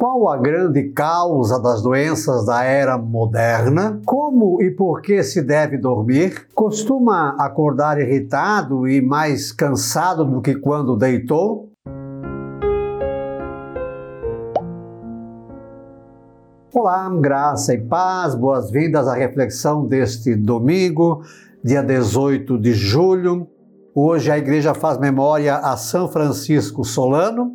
Qual a grande causa das doenças da era moderna? Como e por que se deve dormir? Costuma acordar irritado e mais cansado do que quando deitou? Olá, graça e paz, boas-vindas à reflexão deste domingo, dia 18 de julho. Hoje a igreja faz memória a São Francisco Solano,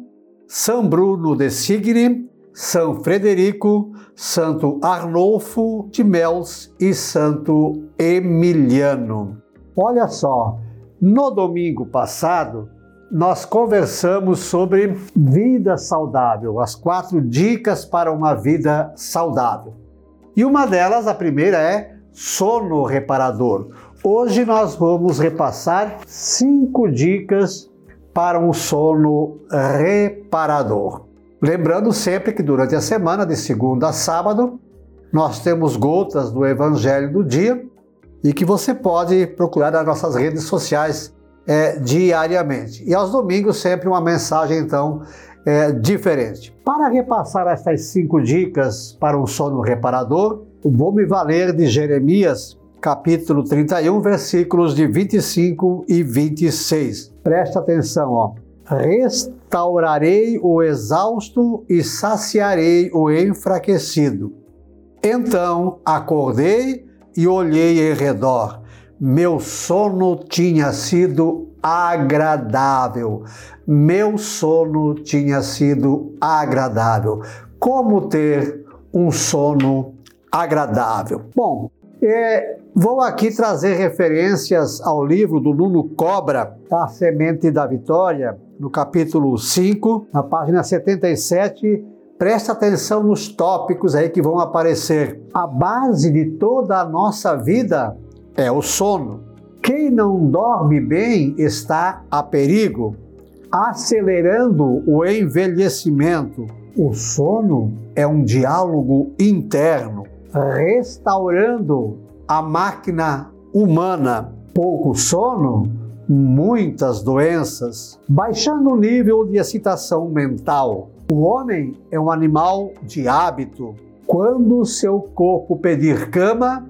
São Bruno de Signy são Frederico, Santo Arnolfo de Mels e Santo Emiliano. Olha só, no domingo passado nós conversamos sobre vida saudável, as quatro dicas para uma vida saudável. E uma delas, a primeira é sono reparador. Hoje nós vamos repassar cinco dicas para um sono reparador. Lembrando sempre que durante a semana, de segunda a sábado, nós temos gotas do Evangelho do dia e que você pode procurar nas nossas redes sociais é, diariamente. E aos domingos, sempre uma mensagem, então, é, diferente. Para repassar estas cinco dicas para um sono reparador, vou me valer de Jeremias, capítulo 31, versículos de 25 e 26. Presta atenção, ó restaurarei o exausto e saciarei o enfraquecido. Então acordei e olhei em redor. Meu sono tinha sido agradável. Meu sono tinha sido agradável. Como ter um sono agradável? Bom, é, vou aqui trazer referências ao livro do Nuno Cobra, A Semente da Vitória, no capítulo 5, na página 77, presta atenção nos tópicos aí que vão aparecer. A base de toda a nossa vida é o sono. Quem não dorme bem está a perigo, acelerando o envelhecimento. O sono é um diálogo interno, restaurando a máquina humana. Pouco sono muitas doenças, baixando o nível de excitação mental. O homem é um animal de hábito. Quando seu corpo pedir cama,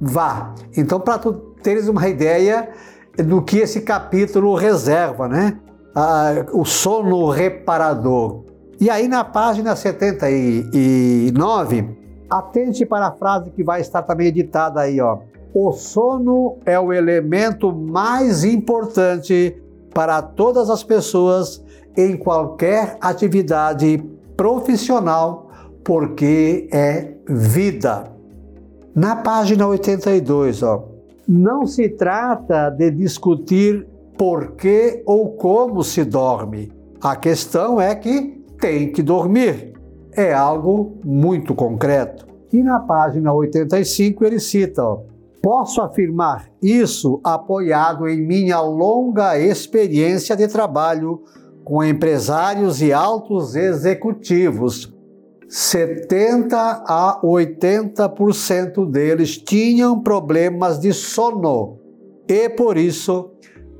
vá. Então, para tu teres uma ideia do que esse capítulo reserva, né? Ah, o sono reparador. E aí, na página 79, atente para a frase que vai estar também editada aí, ó. O sono é o elemento mais importante para todas as pessoas em qualquer atividade profissional, porque é vida. Na página 82, ó, não se trata de discutir por que ou como se dorme. A questão é que tem que dormir. É algo muito concreto. E na página 85 ele cita: ó, Posso afirmar isso apoiado em minha longa experiência de trabalho com empresários e altos executivos. 70 a 80% deles tinham problemas de sono e por isso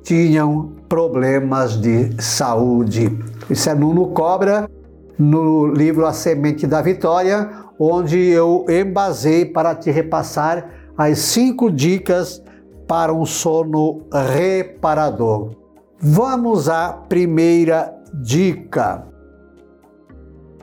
tinham problemas de saúde. Isso é Nuno Cobra no livro A Semente da Vitória, onde eu embasei para te repassar as cinco dicas para um sono reparador. Vamos à primeira dica.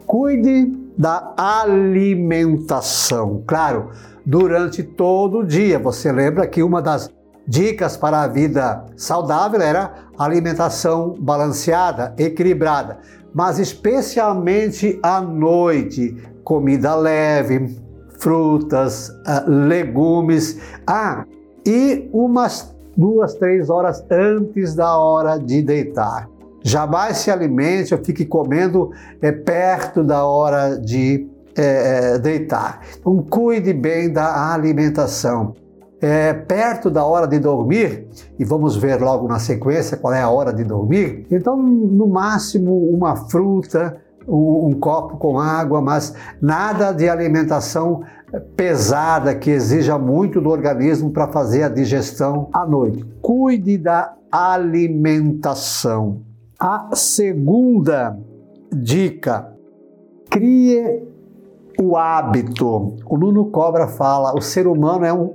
Cuide da alimentação. Claro, durante todo o dia. Você lembra que uma das dicas para a vida saudável era alimentação balanceada, equilibrada, mas especialmente à noite, comida leve, frutas, uh, legumes. Ah, e umas duas, três horas antes da hora de deitar. Jamais se alimente ou fique comendo é, perto da hora de é, deitar. Então, cuide bem da alimentação. É, perto da hora de dormir, e vamos ver logo na sequência qual é a hora de dormir, então, no máximo, uma fruta, um, um copo com água, mas nada de alimentação pesada que exija muito do organismo para fazer a digestão à noite. Cuide da alimentação. A segunda dica: Crie o hábito. O Nuno Cobra fala: o ser humano é um,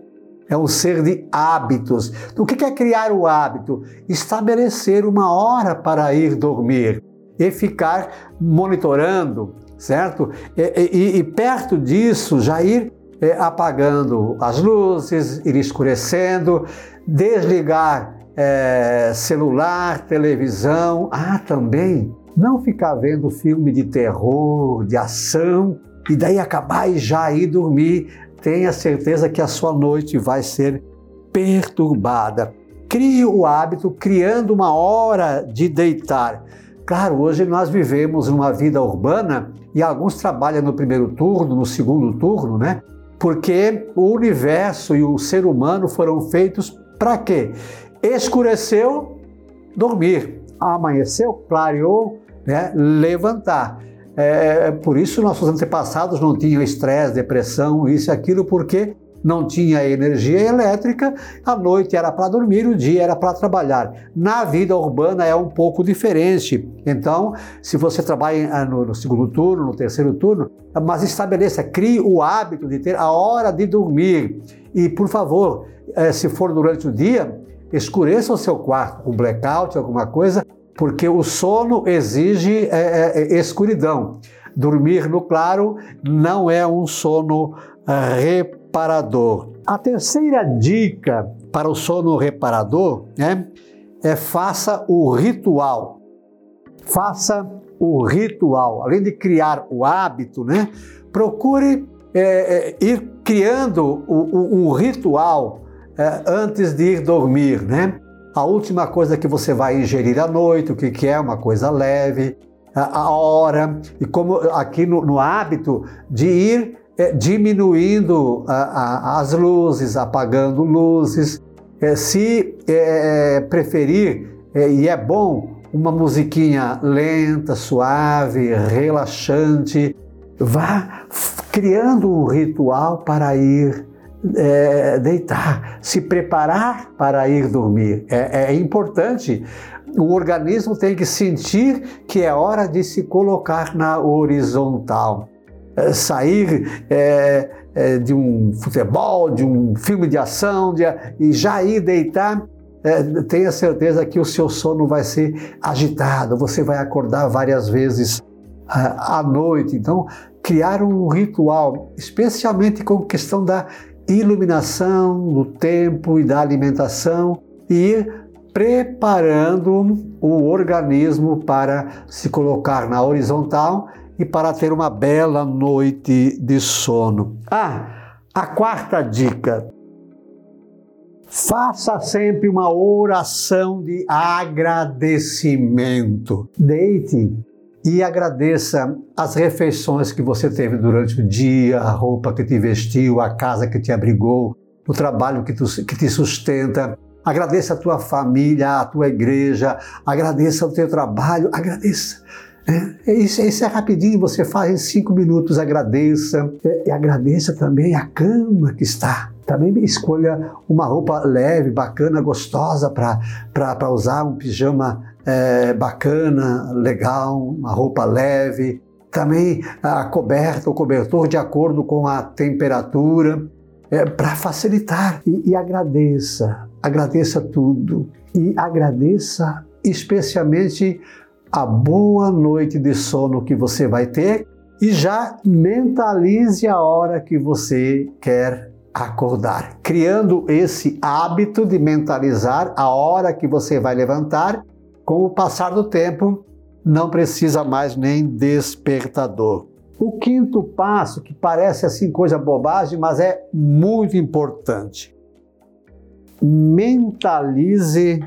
é um ser de hábitos. O que é criar o hábito? Estabelecer uma hora para ir dormir e ficar monitorando, certo? E, e, e perto disso, já ir é, apagando as luzes, ir escurecendo, desligar é, celular, televisão. Ah, também não ficar vendo filme de terror, de ação e daí acabar e já ir dormir. Tenha certeza que a sua noite vai ser perturbada. Crie o hábito criando uma hora de deitar. Claro, hoje nós vivemos uma vida urbana e alguns trabalham no primeiro turno, no segundo turno, né? Porque o universo e o ser humano foram feitos para quê? Escureceu, dormir. Amanheceu, clareou, né? levantar. É, por isso nossos antepassados não tinham estresse, depressão, isso e aquilo, porque não tinha energia elétrica, a noite era para dormir, o dia era para trabalhar. Na vida urbana é um pouco diferente. Então, se você trabalha no, no, segundo turno, no terceiro turno, mas estabeleça, crie o hábito de ter a hora de dormir. E, por favor, eh, se for durante o dia, escureça o seu quarto com blackout, alguma coisa, porque o sono exige é, é, escuridão. Dormir no claro não é um sono reparador. A terceira dica para o sono reparador né, é faça o ritual. Faça o ritual. Além de criar o hábito, né, procure é, é, ir criando um, um ritual é, antes de ir dormir, né? A última coisa que você vai ingerir à noite, o que, que é uma coisa leve, a, hora, e como aqui no, no hábito de ir é, diminuindo a, a, as luzes, apagando luzes. É, se é, preferir, é, e é bom, uma musiquinha lenta, suave, relaxante, vá criando um ritual para ir é, deitar, se preparar para ir dormir. É, é, importante. O organismo tem que sentir que é hora de se colocar na horizontal. É, sair é, é, de um futebol, de um filme de ação de, e já ir deitar. É, tenha certeza que o seu sono vai ser agitado, você vai acordar várias vezes à noite. Então, criar um ritual, especialmente com questão da iluminação, do tempo e da alimentação e ir preparando o organismo para se colocar na horizontal e para ter uma bela noite de sono. Ah, a quarta dica. Faça sempre uma oração de agradecimento. Deite e agradeça as refeições que você teve durante o dia, a roupa que te vestiu, a casa que te abrigou, o trabalho que, tu, que te sustenta. Agradeça a tua família, a tua igreja, agradeça o teu trabalho, agradeça. É, isso, isso é rapidinho, você faz em cinco minutos, agradeça. É, e agradeça também a cama que está. Também escolha uma roupa leve, bacana, gostosa para usar, um pijama é, bacana, legal, uma roupa leve. Também a coberta, o cobertor de acordo com a temperatura, é, para facilitar. E, e agradeça, agradeça tudo. E agradeça especialmente a boa noite de sono que você vai ter e já mentalize a hora que você quer acordar, criando esse hábito de mentalizar a hora que você vai levantar com o passar do tempo, não precisa mais nem despertador. O quinto passo, que parece assim coisa bobagem, mas é muito importante. Mentalize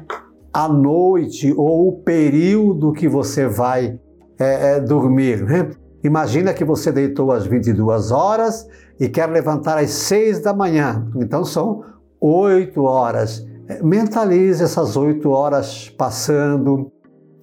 a noite ou o período que você vai é, é, dormir. Né? Imagina que você deitou às 22 horas e quer levantar às 6 da manhã. Então são 8 horas. Mentalize essas oito horas passando,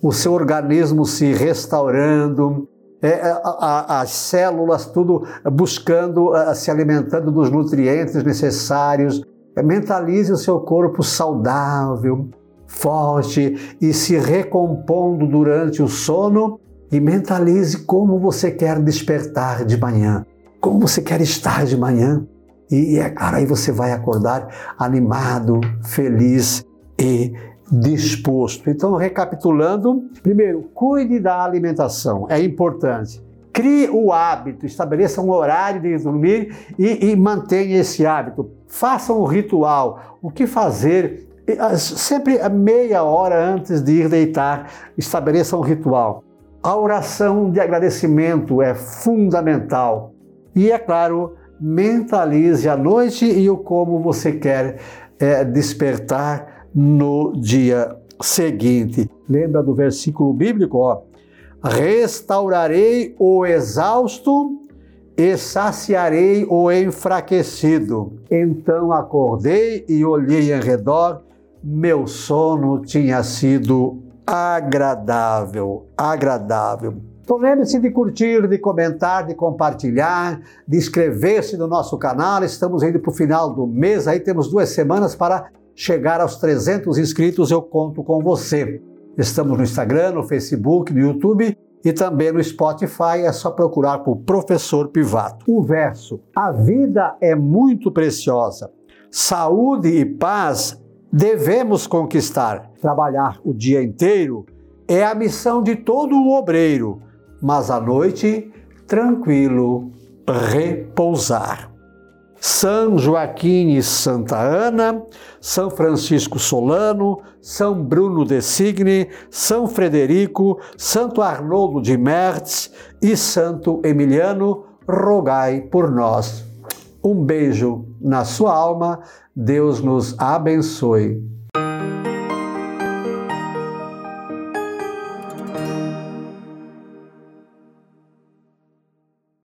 o seu organismo se restaurando, é, é a, a, as células tudo buscando, se alimentando dos nutrientes necessários. Mentalize o seu corpo saudável, forte e se recompondo durante o sono e mentalize como você quer despertar de manhã, como você quer estar de manhã. E é claro, aí você vai acordar animado, feliz e disposto. Então, recapitulando, primeiro, cuide da alimentação, é importante. Crie o hábito, estabeleça um horário de dormir e, e mantenha esse hábito. Faça um ritual. O que fazer? Sempre meia hora antes de ir deitar, estabeleça um ritual. A oração de agradecimento é fundamental. E, é claro, mentalize a noite e o como você quer é, despertar no dia seguinte. Lembra do versículo bíblico? Ó, Restaurarei o exausto e saciarei o enfraquecido. Então acordei e olhei em redor, meu sono tinha sido agradável, agradável. Então lembre-se de curtir, de comentar, de compartilhar, de inscrever-se no nosso canal. Estamos indo para o final do mês, aí temos duas semanas para chegar aos 300 inscritos. Eu conto com você. Estamos no Instagram, no Facebook, no YouTube e também no Spotify. É só procurar por Professor Pivato. O verso: A vida é muito preciosa. Saúde e paz devemos conquistar. Trabalhar o dia inteiro é a missão de todo o obreiro, mas à noite, tranquilo, repousar. São Joaquim e Santa Ana, São Francisco Solano, São Bruno de Signe, São Frederico, Santo Arnoldo de Mertz e Santo Emiliano, rogai por nós. Um beijo na sua alma, Deus nos abençoe.